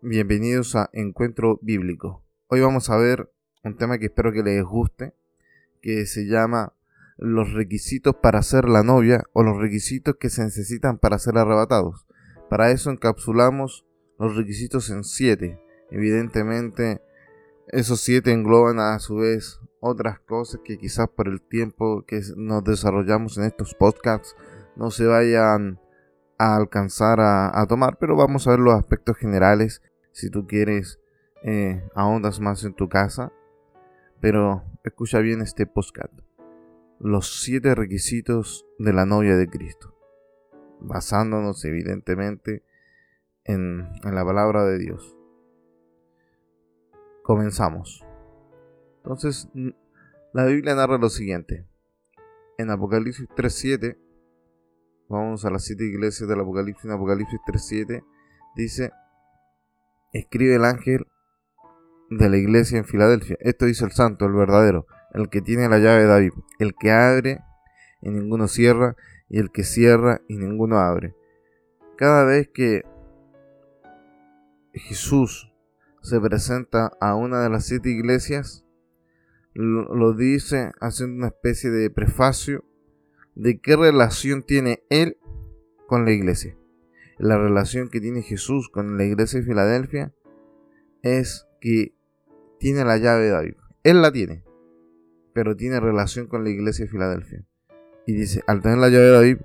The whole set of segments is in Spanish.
Bienvenidos a Encuentro Bíblico. Hoy vamos a ver un tema que espero que les guste, que se llama los requisitos para ser la novia o los requisitos que se necesitan para ser arrebatados. Para eso encapsulamos los requisitos en siete. Evidentemente, esos siete engloban a su vez otras cosas que quizás por el tiempo que nos desarrollamos en estos podcasts no se vayan a alcanzar a, tomar, pero vamos a ver los aspectos generales si tú quieres eh, ahondas más en tu casa. Pero escucha bien este podcast. Los siete requisitos de la novia de Cristo. Basándonos evidentemente en, en la palabra de Dios. Comenzamos. Entonces, la Biblia narra lo siguiente. En Apocalipsis 3.7 Vamos a las siete iglesias del Apocalipsis, en Apocalipsis 3.7, dice, escribe el ángel de la iglesia en Filadelfia. Esto dice el santo, el verdadero, el que tiene la llave de David, el que abre y ninguno cierra, y el que cierra y ninguno abre. Cada vez que Jesús se presenta a una de las siete iglesias, lo dice haciendo una especie de prefacio de qué relación tiene él con la iglesia. La relación que tiene Jesús con la iglesia de Filadelfia es que tiene la llave de David. Él la tiene, pero tiene relación con la iglesia de Filadelfia. Y dice, al tener la llave de David,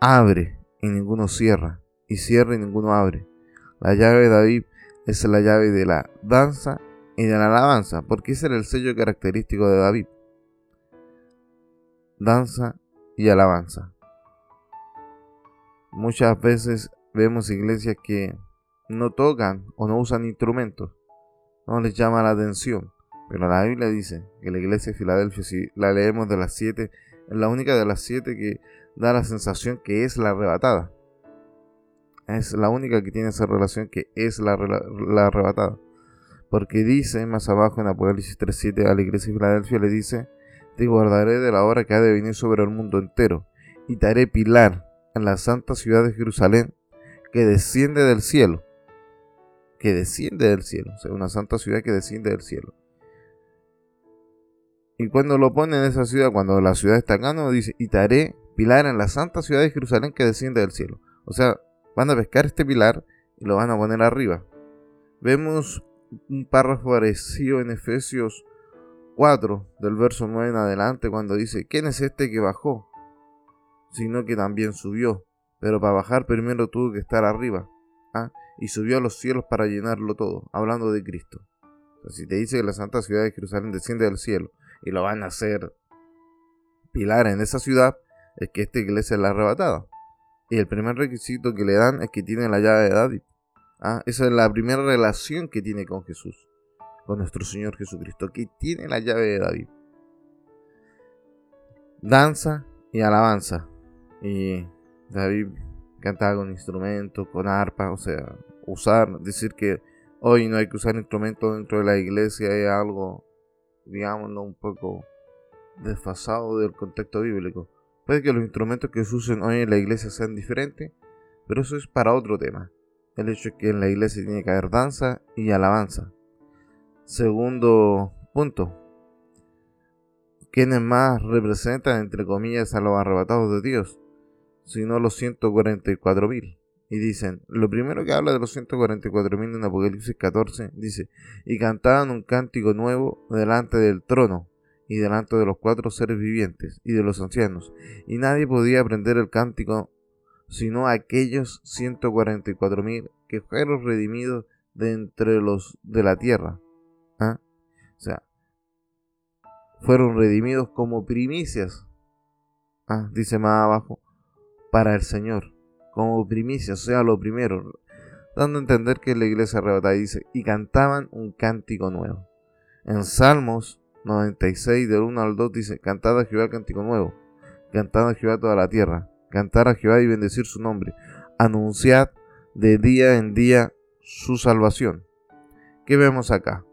abre y ninguno cierra, y cierra y ninguno abre. La llave de David es la llave de la danza y de la alabanza, porque ese era el sello característico de David. Danza y alabanza. Muchas veces vemos iglesias que no tocan o no usan instrumentos, no les llama la atención. Pero la Biblia dice que la iglesia de Filadelfia, si la leemos de las siete, es la única de las siete que da la sensación que es la arrebatada. Es la única que tiene esa relación que es la, la arrebatada. Porque dice más abajo en Apocalipsis 3.7 a la iglesia de Filadelfia, le dice, te guardaré de la hora que ha de venir sobre el mundo entero, y te haré pilar en la santa ciudad de Jerusalén, que desciende del cielo. Que desciende del cielo, o sea, una santa ciudad que desciende del cielo. Y cuando lo pone en esa ciudad, cuando la ciudad está no dice, y te haré pilar en la santa ciudad de Jerusalén que desciende del cielo. O sea, van a pescar este pilar y lo van a poner arriba. Vemos un párrafo parecido en Efesios 4 del verso 9 en adelante cuando dice, ¿quién es este que bajó? Sino que también subió, pero para bajar primero tuvo que estar arriba. ¿ah? Y subió a los cielos para llenarlo todo, hablando de Cristo. si te dice que la santa ciudad de Jerusalén desciende del cielo y lo van a hacer pilar en esa ciudad, es que esta iglesia es la arrebatada. Y el primer requisito que le dan es que tiene la llave de David. ¿ah? Esa es la primera relación que tiene con Jesús con nuestro Señor Jesucristo, que tiene la llave de David. Danza y alabanza. Y David cantaba con instrumentos, con arpa, o sea, usar, decir que hoy no hay que usar instrumentos dentro de la iglesia es algo, digámoslo, un poco desfasado del contexto bíblico. Puede que los instrumentos que se usen hoy en la iglesia sean diferentes, pero eso es para otro tema. El hecho es que en la iglesia tiene que haber danza y alabanza. Segundo punto. ¿Quiénes más representan, entre comillas, a los arrebatados de Dios? Sino los 144 mil. Y dicen, lo primero que habla de los 144 mil en Apocalipsis 14, dice, y cantaban un cántico nuevo delante del trono y delante de los cuatro seres vivientes y de los ancianos, y nadie podía aprender el cántico sino aquellos 144 mil que fueron redimidos de entre los de la tierra. ¿Ah? O sea, fueron redimidos como primicias. ¿Ah? Dice más abajo, para el Señor, como primicias, o sea, lo primero, dando a entender que la iglesia arrebatada dice, y cantaban un cántico nuevo. En Salmos 96, del 1 al 2, dice, cantad a Jehová cántico nuevo, cantad a Jehová toda la tierra, cantar a Jehová y bendecir su nombre, anunciad de día en día su salvación. ¿Qué vemos acá?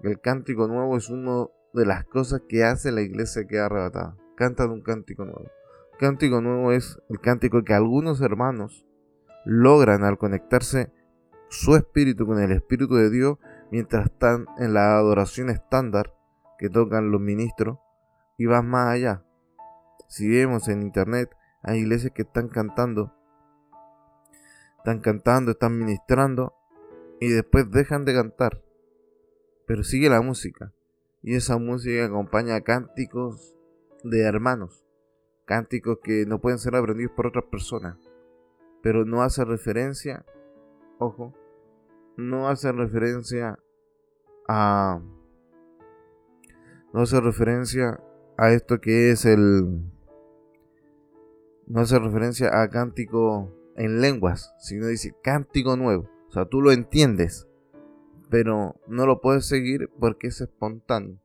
El cántico nuevo es una de las cosas que hace la iglesia que arrebatada. Canta un cántico nuevo. Cántico nuevo es el cántico que algunos hermanos logran al conectarse su espíritu con el espíritu de Dios mientras están en la adoración estándar que tocan los ministros y vas más allá. Si vemos en internet, hay iglesias que están cantando, están cantando, están ministrando y después dejan de cantar. Pero sigue la música. Y esa música acompaña cánticos de hermanos. Cánticos que no pueden ser aprendidos por otras personas. Pero no hace referencia, ojo, no hace referencia a... No hace referencia a esto que es el... No hace referencia a cántico en lenguas, sino dice cántico nuevo. O sea, tú lo entiendes, pero no lo puedes seguir porque es espontáneo.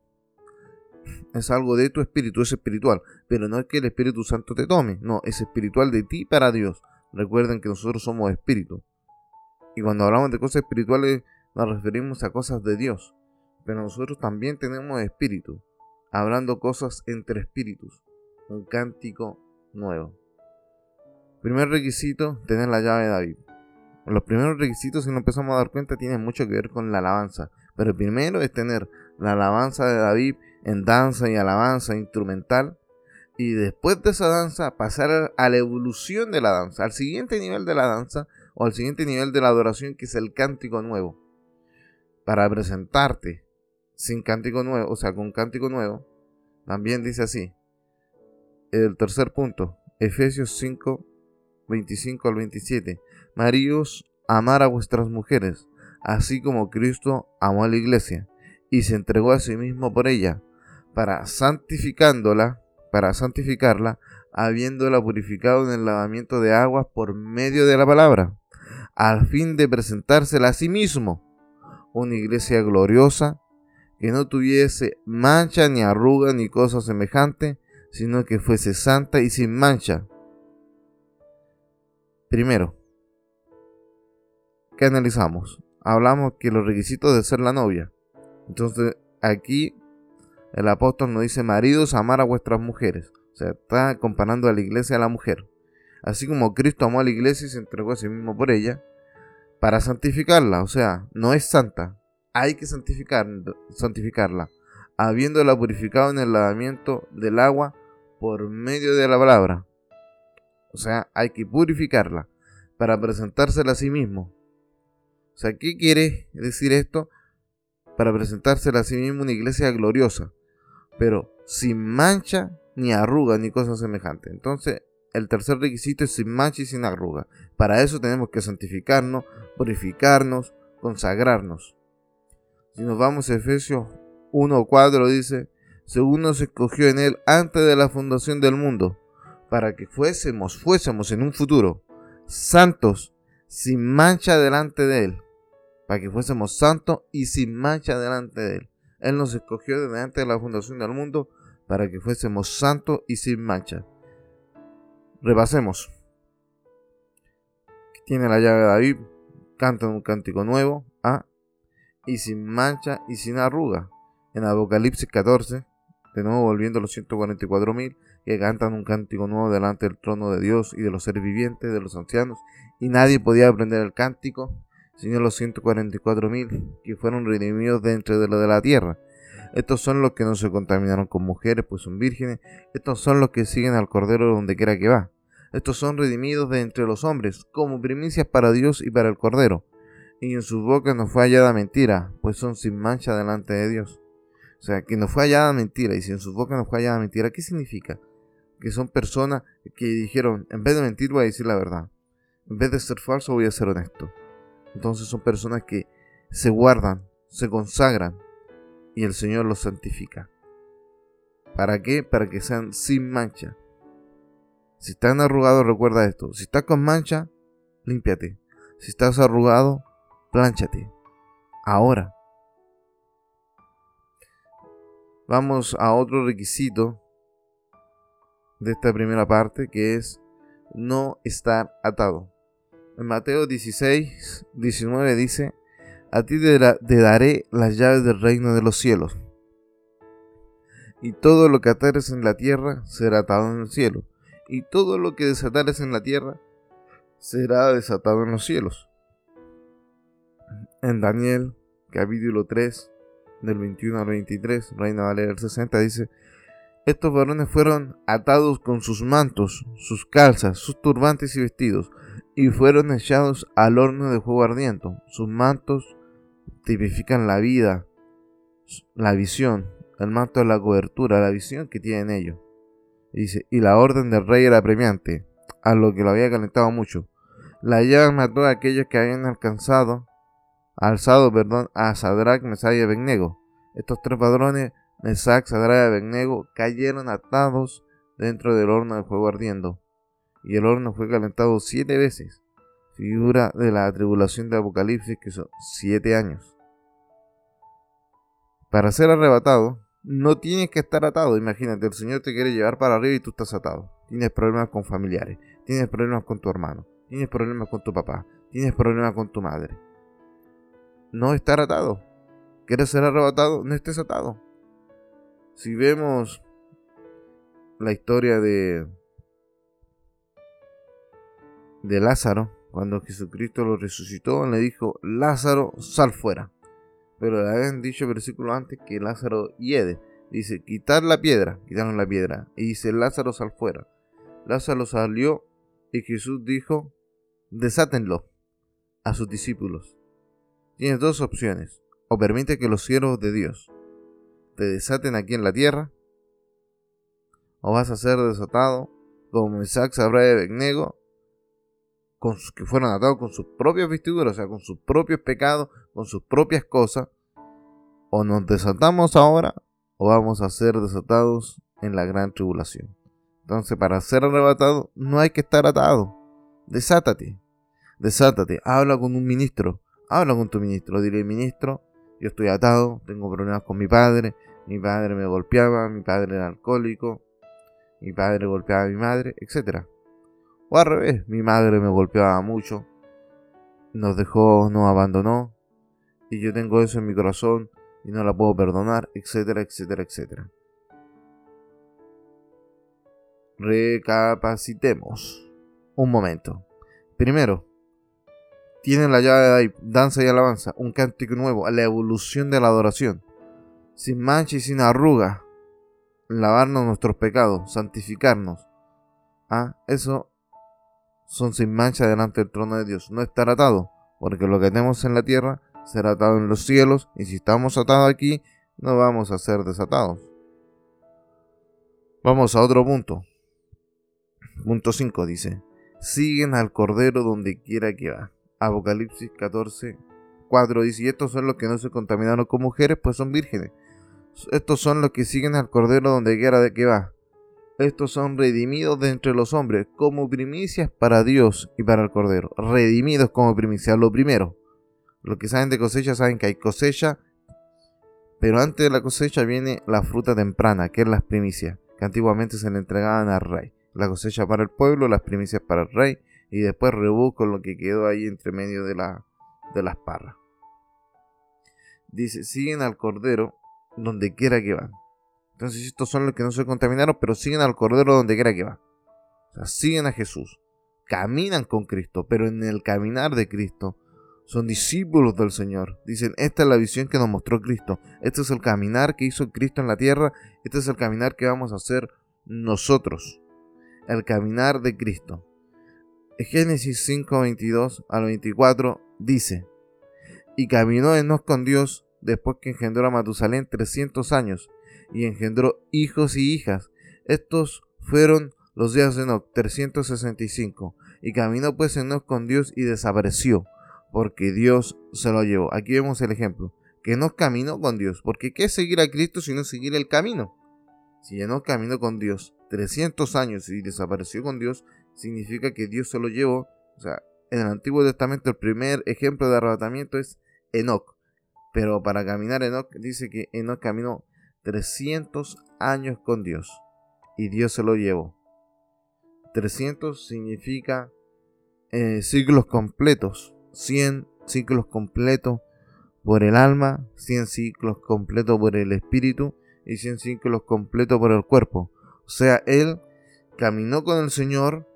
Es algo de tu espíritu, es espiritual, pero no es que el Espíritu Santo te tome, no, es espiritual de ti para Dios. Recuerden que nosotros somos espíritu. Y cuando hablamos de cosas espirituales nos referimos a cosas de Dios, pero nosotros también tenemos espíritu, hablando cosas entre espíritus, un cántico nuevo. Primer requisito, tener la llave de David. Los primeros requisitos, si nos empezamos a dar cuenta, tienen mucho que ver con la alabanza. Pero el primero es tener la alabanza de David en danza y alabanza instrumental. Y después de esa danza, pasar a la evolución de la danza, al siguiente nivel de la danza o al siguiente nivel de la adoración, que es el cántico nuevo. Para presentarte sin cántico nuevo, o sea, con cántico nuevo, también dice así. El tercer punto, Efesios 5, 25 al 27. Maridos, amar a vuestras mujeres, así como Cristo amó a la iglesia y se entregó a sí mismo por ella, para santificándola, para santificarla, habiéndola purificado en el lavamiento de aguas por medio de la palabra, al fin de presentársela a sí mismo, una iglesia gloriosa, que no tuviese mancha ni arruga ni cosa semejante, sino que fuese santa y sin mancha. Primero, ¿qué analizamos? Hablamos que los requisitos de ser la novia. Entonces, aquí el apóstol nos dice, maridos, amar a vuestras mujeres. O sea, está comparando a la iglesia a la mujer. Así como Cristo amó a la iglesia y se entregó a sí mismo por ella, para santificarla. O sea, no es santa. Hay que santificar, santificarla, habiéndola purificado en el lavamiento del agua por medio de la palabra. O sea, hay que purificarla para presentársela a sí mismo. O sea, ¿qué quiere decir esto? Para presentársela a sí mismo una iglesia gloriosa, pero sin mancha, ni arruga, ni cosa semejante. Entonces, el tercer requisito es sin mancha y sin arruga. Para eso tenemos que santificarnos, purificarnos, consagrarnos. Si nos vamos a Efesios 1.4 dice, según nos escogió en él antes de la fundación del mundo, para que fuésemos, fuésemos en un futuro santos, sin mancha delante de Él, para que fuésemos santos y sin mancha delante de Él. Él nos escogió delante de la fundación del mundo para que fuésemos santos y sin mancha. Repasemos. Tiene la llave de David, canta un cántico nuevo, ¿ah? y sin mancha y sin arruga. En Apocalipsis 14, de nuevo volviendo a los 144 mil, que cantan un cántico nuevo delante del trono de Dios y de los seres vivientes, de los ancianos, y nadie podía aprender el cántico, sino los 144 mil que fueron redimidos dentro de lo de la tierra. Estos son los que no se contaminaron con mujeres, pues son vírgenes. Estos son los que siguen al Cordero donde quiera que va. Estos son redimidos de entre los hombres, como primicias para Dios y para el Cordero. Y en sus bocas no fue hallada mentira, pues son sin mancha delante de Dios. O sea, que no fue hallada mentira, y si en sus bocas no fue hallada mentira, ¿qué significa? que son personas que dijeron, en vez de mentir voy a decir la verdad. En vez de ser falso voy a ser honesto. Entonces son personas que se guardan, se consagran y el Señor los santifica. ¿Para qué? Para que sean sin mancha. Si están arrugados, recuerda esto. Si estás con mancha, límpiate. Si estás arrugado, plánchate. Ahora. Vamos a otro requisito de esta primera parte que es no estar atado. En Mateo 16, 19 dice, a ti te, daré las llaves del reino de los cielos. Y todo lo que atares en la tierra será atado en el cielo. Y todo lo que desatares en la tierra será desatado en los cielos. en Daniel capítulo 3 del 21 al 23, Reina Valera del 60, dice, estos varones fueron atados con sus mantos, sus calzas, sus turbantes y vestidos, y fueron echados al horno de fuego ardiente. Sus mantos tipifican la vida, la visión, el manto de la cobertura, la visión que tienen ellos. dice, y la orden del rey era premiante, a lo que lo había calentado mucho. La llave mató a aquellos que habían alcanzado, alzado, perdón, a Sadrach, Mesach y Abednego. Estos tres padrones, Mesach, Sadrach y Abednego, cayeron atados dentro del horno de fuego ardiendo. Y el horno fue calentado siete veces. Figura de la tribulación de Apocalipsis, que son siete años. Para ser arrebatado, no tienes que estar atado. Imagínate, el Señor te quiere llevar para arriba y tú estás atado. Tienes problemas con familiares, tienes problemas con tu hermano, tienes problemas con tu papá, tienes problemas con tu madre. No estar atado. ¿Quieres ser arrebatado? No estés atado. Si vemos la historia de de Lázaro, cuando Jesucristo lo resucitó, le dijo, Lázaro, sal fuera. Pero le habían dicho versículo antes que Lázaro hiede. Dice, quitar la piedra, quitaron la piedra. Y dice, Lázaro, sal fuera. Lázaro salió y Jesús dijo, desátenlo a sus discípulos. Tienes dos opciones. O permite que los siervos de Dios te desaten aquí en la tierra, o vas a ser desatado como Isaac Sabra de Begnego que fueron atados con sus propias vestiduras, o sea, con sus propios pecados, con sus propias cosas, o nos desatamos ahora o vamos a ser desatados en la gran tribulación. Entonces, para ser arrebatado no hay que estar atado. Desátate. Desátate. Habla con un ministro. Habla con tu ministro. Dile, ministro, yo estoy atado, tengo problemas con mi padre. Mi padre me golpeaba, mi padre era alcohólico, mi padre golpeaba a mi madre, etcétera. O al revés, mi madre me golpeaba mucho, nos dejó, nos abandonó, y yo tengo eso en mi corazón y no la puedo perdonar, etcétera, etcétera, etcétera. Recapacitemos un momento. Primero, tienen la llave de danza y alabanza, un cántico nuevo, la evolución de la adoración, sin mancha y sin arruga, lavarnos nuestros pecados, santificarnos. Ah, eso son sin mancha delante del trono de Dios. No estar atado, porque lo que tenemos en la tierra será atado en los cielos, y si estamos atados aquí, no vamos a ser desatados. Vamos a otro punto. Punto 5 dice, siguen al Cordero donde quiera que va. Apocalipsis 14, 4 dice, y estos son los que no se contaminaron con mujeres, pues son vírgenes. Estos son los que siguen al Cordero donde quiera que va estos son redimidos de entre los hombres como primicias para Dios y para el Cordero. Redimidos como primicias, lo primero. Los que saben de cosecha saben que hay cosecha, pero antes de la cosecha viene la fruta temprana, que es las primicias, que antiguamente se le entregaban al rey. La cosecha para el pueblo, las primicias para el rey, y después rebusco lo que quedó ahí entre medio de, la, de las parras. Dice, siguen al Cordero donde quiera que van. Entonces estos son los que no se contaminaron, pero siguen al Cordero donde quiera que va. O sea, siguen a Jesús. Caminan con Cristo, pero en el caminar de Cristo son discípulos del Señor. Dicen, esta es la visión que nos mostró Cristo. Este es el caminar que hizo Cristo en la tierra. Este es el caminar que vamos a hacer nosotros. El caminar de Cristo. Génesis 5, 22 al 24 dice, y caminó Enos con Dios después que engendró a Matusalén 300 años y engendró hijos y hijas. Estos fueron los días de Enoch, 365. Y caminó pues Enoch con Dios y desapareció, porque Dios se lo llevó. Aquí vemos el ejemplo, que no caminó con Dios, porque ¿qué es seguir a Cristo sino seguir el camino? Si Enoch caminó con Dios 300 años y desapareció con Dios, significa que Dios se lo llevó. O sea, en el Antiguo Testamento el primer ejemplo de arrebatamiento es Enoch. Pero para caminar Enoch dice que Enoch caminó 300 años con Dios y Dios se lo llevó. 300 significa eh, ciclos completos, 100 ciclos completos por el alma, 100 ciclos completos por el espíritu y 100 ciclos completos por el cuerpo. O sea, él caminó con el Señor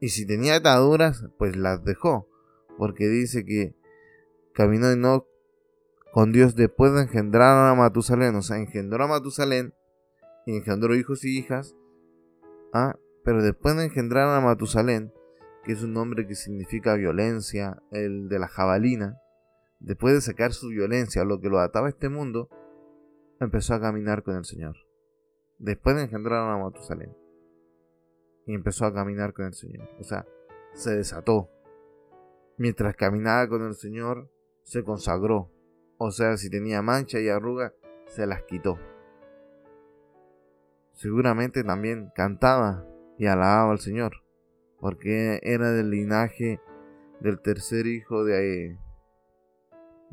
y si tenía ataduras, pues las dejó, porque dice que caminó Enoch con Dios después de engendrar a Matusalén. O sea, engendró a Matusalén y engendró hijos y hijas. Ah, pero después de engendrar a Matusalén, que es un nombre que significa violencia, el de la jabalina, después de sacar su violencia, lo que lo ataba a este mundo, empezó a caminar con el Señor. Después de engendrar a Matusalén. Y empezó a caminar con el Señor. O sea, se desató. Mientras caminaba con el Señor, se consagró. O sea, si tenía mancha y arruga, se las quitó. Seguramente también cantaba y alababa al Señor, porque era del linaje del tercer hijo de,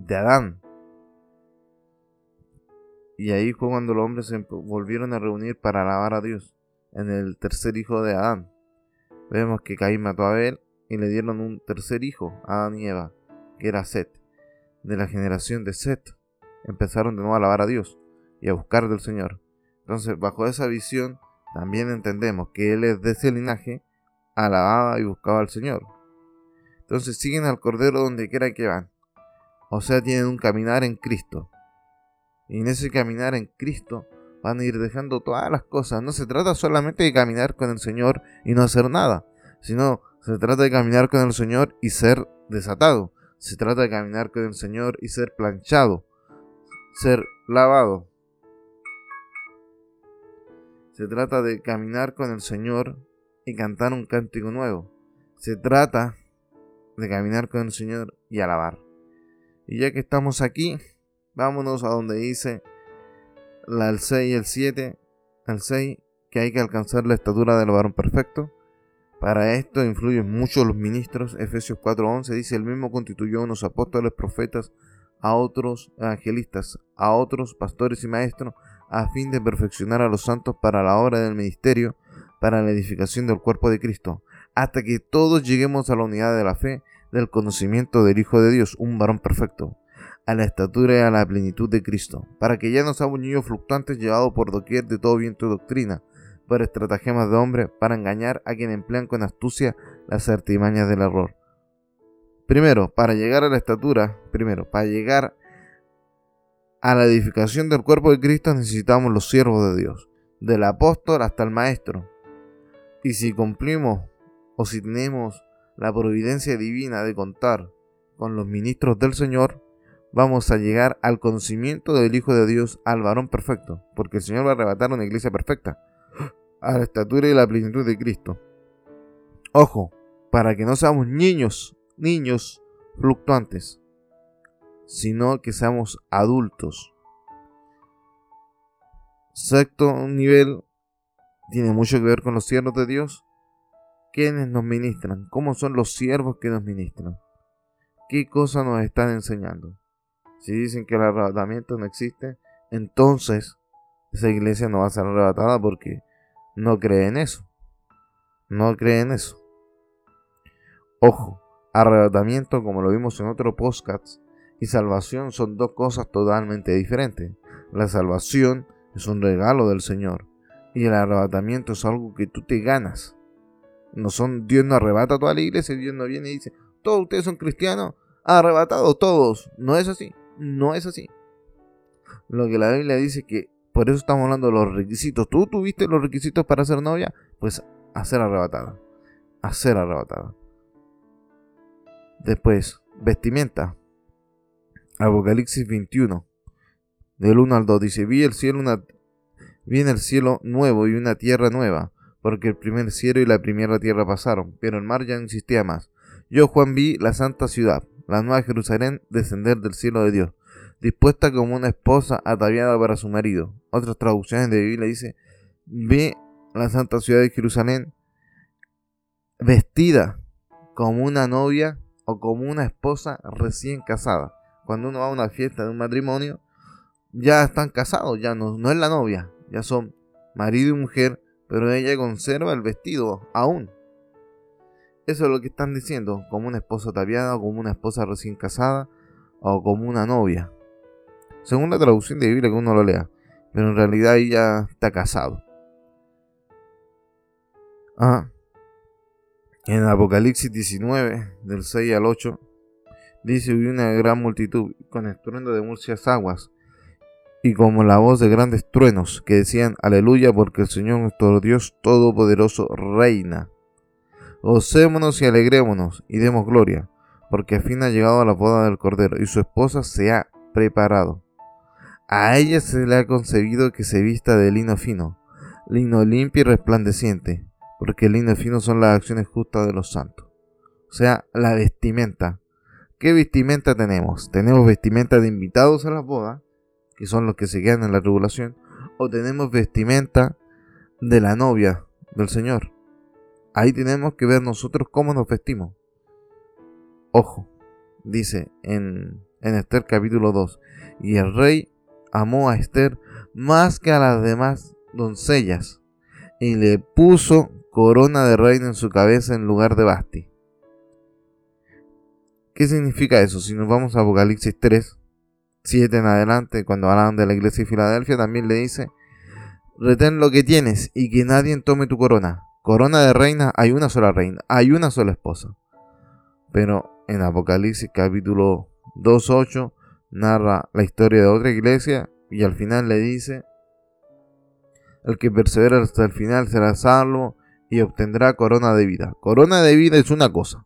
Adán. Y ahí fue cuando los hombres se volvieron a reunir para alabar a Dios, en el tercer hijo de Adán. Vemos que Caín mató a Abel y le dieron un tercer hijo, Adán y Eva, que era Set. De la generación de Set empezaron de nuevo a alabar a Dios y a buscar del Señor. Entonces, bajo esa visión, también entendemos que él es de ese linaje, alababa y buscaba al Señor. Entonces siguen al Cordero donde quiera que van. O sea, tienen un caminar en Cristo. Y en ese caminar en Cristo van a ir dejando todas las cosas. No se trata solamente de caminar con el Señor y no hacer nada, sino se trata de caminar con el Señor y ser desatado. Se trata de caminar con el Señor y ser planchado, ser lavado. Se trata de caminar con el Señor y cantar un cántico nuevo. Se trata de caminar con el Señor y alabar. Y ya que estamos aquí, vámonos a donde dice la, el 6 y el 7. El 6, que hay que alcanzar la estatura del varón perfecto. Para esto influyen mucho los ministros. Efesios 4:11 dice, el mismo constituyó a unos apóstoles, profetas, a otros evangelistas, a otros pastores y maestros, a fin de perfeccionar a los santos para la obra del ministerio, para la edificación del cuerpo de Cristo, hasta que todos lleguemos a la unidad de la fe, del conocimiento del Hijo de Dios, un varón perfecto, a la estatura y a la plenitud de Cristo, para que ya no seamos niños fluctuantes llevados por doquier de todo viento de doctrina, por estratagemas de hombre, para engañar a quien emplean con astucia las artimañas del error. Primero, para llegar a la estatura, primero, para llegar a la edificación del cuerpo de Cristo necesitamos los siervos de Dios, del apóstol hasta el maestro. Y si cumplimos o si tenemos la providencia divina de contar con los ministros del Señor, vamos a llegar al conocimiento del Hijo de Dios, al varón perfecto, porque el Señor va a arrebatar una iglesia perfecta, a la estatura y la plenitud de Cristo. Ojo, para que no seamos niños, niños fluctuantes, sino que seamos adultos. Sexto nivel tiene mucho que ver con los siervos de Dios. ¿Quiénes nos ministran? ¿Cómo son los siervos que nos ministran? ¿Qué cosas nos están enseñando? Si dicen que el arrebatamiento no existe, entonces esa iglesia no va a ser arrebatada porque no cree en eso. No cree en eso. Ojo, arrebatamiento, como lo vimos en otro podcast, y salvación son dos cosas totalmente diferentes. La salvación es un regalo del Señor y el arrebatamiento es algo que tú te ganas. No son Dios no arrebata a toda la iglesia, Dios no viene y dice, todos ustedes son cristianos, arrebatados todos. No es así, no es así. Lo que la Biblia dice que por eso estamos hablando de los requisitos. ¿Tú tuviste los requisitos para ser novia? Pues a ser arrebatada. A ser arrebatada. Después, vestimenta. Apocalipsis 21, del 1 al 2, dice, vi el cielo una, vi en el cielo nuevo y una tierra nueva, porque el primer cielo y la primera tierra pasaron, pero el mar ya no existía más. Yo, Juan, vi la santa ciudad, la nueva Jerusalén, descender del cielo de Dios, dispuesta como una esposa ataviada para su marido. Otras traducciones de Biblia dice, vi la santa ciudad de Jerusalén vestida como una novia o como una esposa recién casada cuando uno va a una fiesta de un matrimonio, ya están casados, ya no, no es la novia, ya son marido y mujer, pero ella conserva el vestido aún. Eso es lo que están diciendo, como una esposa tapiada, como una esposa recién casada, o como una novia. Según la traducción de Biblia que uno lo lea, pero en realidad ella está casado. Ah. En Apocalipsis 19, del 6 al 8, Dice, hubo una gran multitud, con estruendo de muchas aguas, y como la voz de grandes truenos, que decían, aleluya, porque el Señor nuestro Dios Todopoderoso reina. Osémonos y alegrémonos, y demos gloria, porque al fin ha llegado a la boda del Cordero, y su esposa se ha preparado. A ella se le ha concebido que se vista de lino fino, lino limpio y resplandeciente, porque el lino fino son las acciones justas de los santos. O sea, la vestimenta. ¿Qué vestimenta tenemos? Tenemos vestimenta de invitados a la boda, que son los que se quedan en la tribulación, o tenemos vestimenta de la novia del Señor. Ahí tenemos que ver nosotros cómo nos vestimos. Ojo, dice en, en Esther capítulo 2, y el rey amó a Esther más que a las demás doncellas, y le puso corona de reina en su cabeza en lugar de Basti. ¿Qué significa eso? Si nos vamos a Apocalipsis 3, 7 en adelante, cuando hablan de la iglesia de Filadelfia, también le dice, retén lo que tienes y que nadie tome tu corona. Corona de reina, hay una sola reina, hay una sola esposa. Pero en Apocalipsis capítulo 2.8 narra la historia de otra iglesia y al final le dice, el que persevera hasta el final será salvo y obtendrá corona de vida. Corona de vida es una cosa.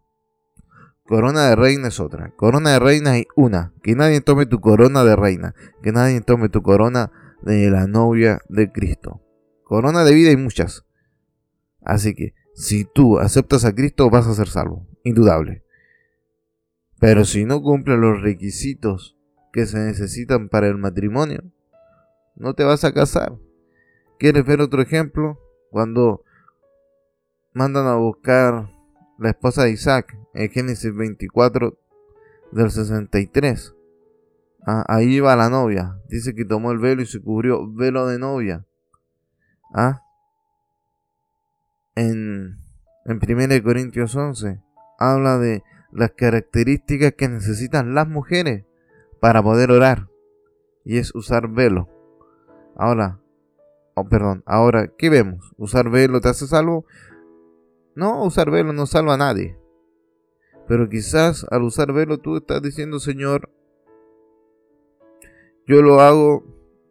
Corona de reina es otra. Corona de reina hay una. Que nadie tome tu corona de reina. Que nadie tome tu corona de la novia de Cristo. Corona de vida hay muchas. Así que si tú aceptas a Cristo vas a ser salvo. Indudable. Pero si no cumple los requisitos que se necesitan para el matrimonio, no te vas a casar. ¿Quieres ver otro ejemplo? Cuando mandan a buscar la esposa de Isaac en Génesis 24 del 63. Ah, ahí va la novia. Dice que tomó el velo y se cubrió velo de novia. Ah. En, en 1 Corintios 11 habla de las características que necesitan las mujeres para poder orar. Y es usar velo. Ahora, oh, perdón, ahora, ¿qué vemos? ¿Usar velo te hace salvo? No, usar velo no salva a nadie. Pero quizás al usar velo tú estás diciendo, Señor, yo lo hago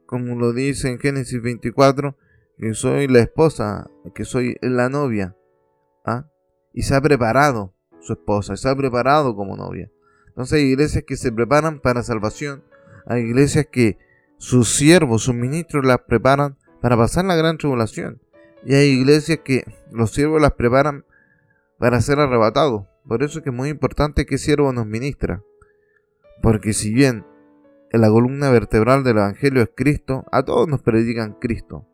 como lo dice en Génesis 24, que soy la esposa, que soy la novia. ¿ah? Y se ha preparado su esposa, se ha preparado como novia. Entonces hay iglesias que se preparan para salvación. Hay iglesias que sus siervos, sus ministros las preparan para pasar la gran tribulación. Y hay iglesias que los siervos las preparan para ser arrebatados. Por eso es que es muy importante que siervo nos ministra. Porque si bien en la columna vertebral del Evangelio es Cristo, a todos nos predican Cristo.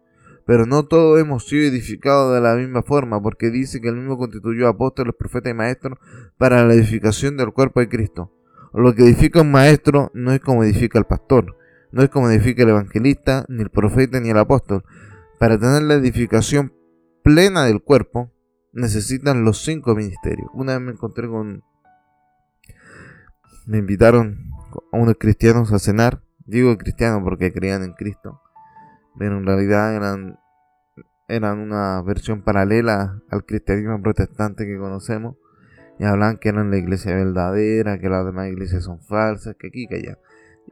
Pero no todos hemos sido edificados de la misma forma, porque dice que el mismo constituyó apóstoles, profetas y maestros para la edificación del cuerpo de Cristo. Lo que edifica un maestro no es como edifica el pastor, no es como edifica el evangelista, ni el profeta, ni el apóstol. Para tener la edificación plena del cuerpo, necesitan los cinco ministerios. Una vez me encontré con... Me invitaron a unos cristianos a cenar. Digo cristianos porque creían en Cristo pero en realidad eran, eran una versión paralela al cristianismo protestante que conocemos. Y hablan que eran la iglesia verdadera, que las demás iglesias son falsas, que aquí, que allá.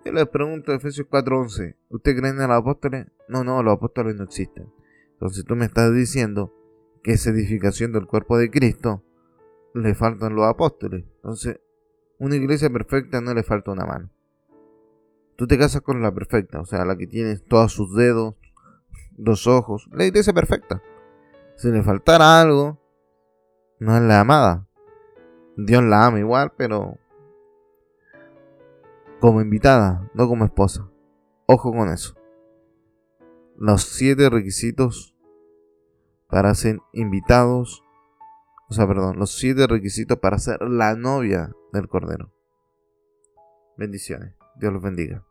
Yo les pregunto, Efesios 4:11, ¿usted creen en los apóstoles? No, no, los apóstoles no existen. Entonces tú me estás diciendo que esa edificación del cuerpo de Cristo le faltan los apóstoles. Entonces, una iglesia perfecta no le falta una mano. Tú te casas con la perfecta, o sea, la que tiene todos sus dedos, dos ojos, la iglesia perfecta. Si le faltara algo, no es la amada. Dios la ama igual, pero como invitada, no como esposa. Ojo con eso. Los siete requisitos para ser invitados, o sea, perdón, los siete requisitos para ser la novia del Cordero. Bendiciones. Dios los bendiga.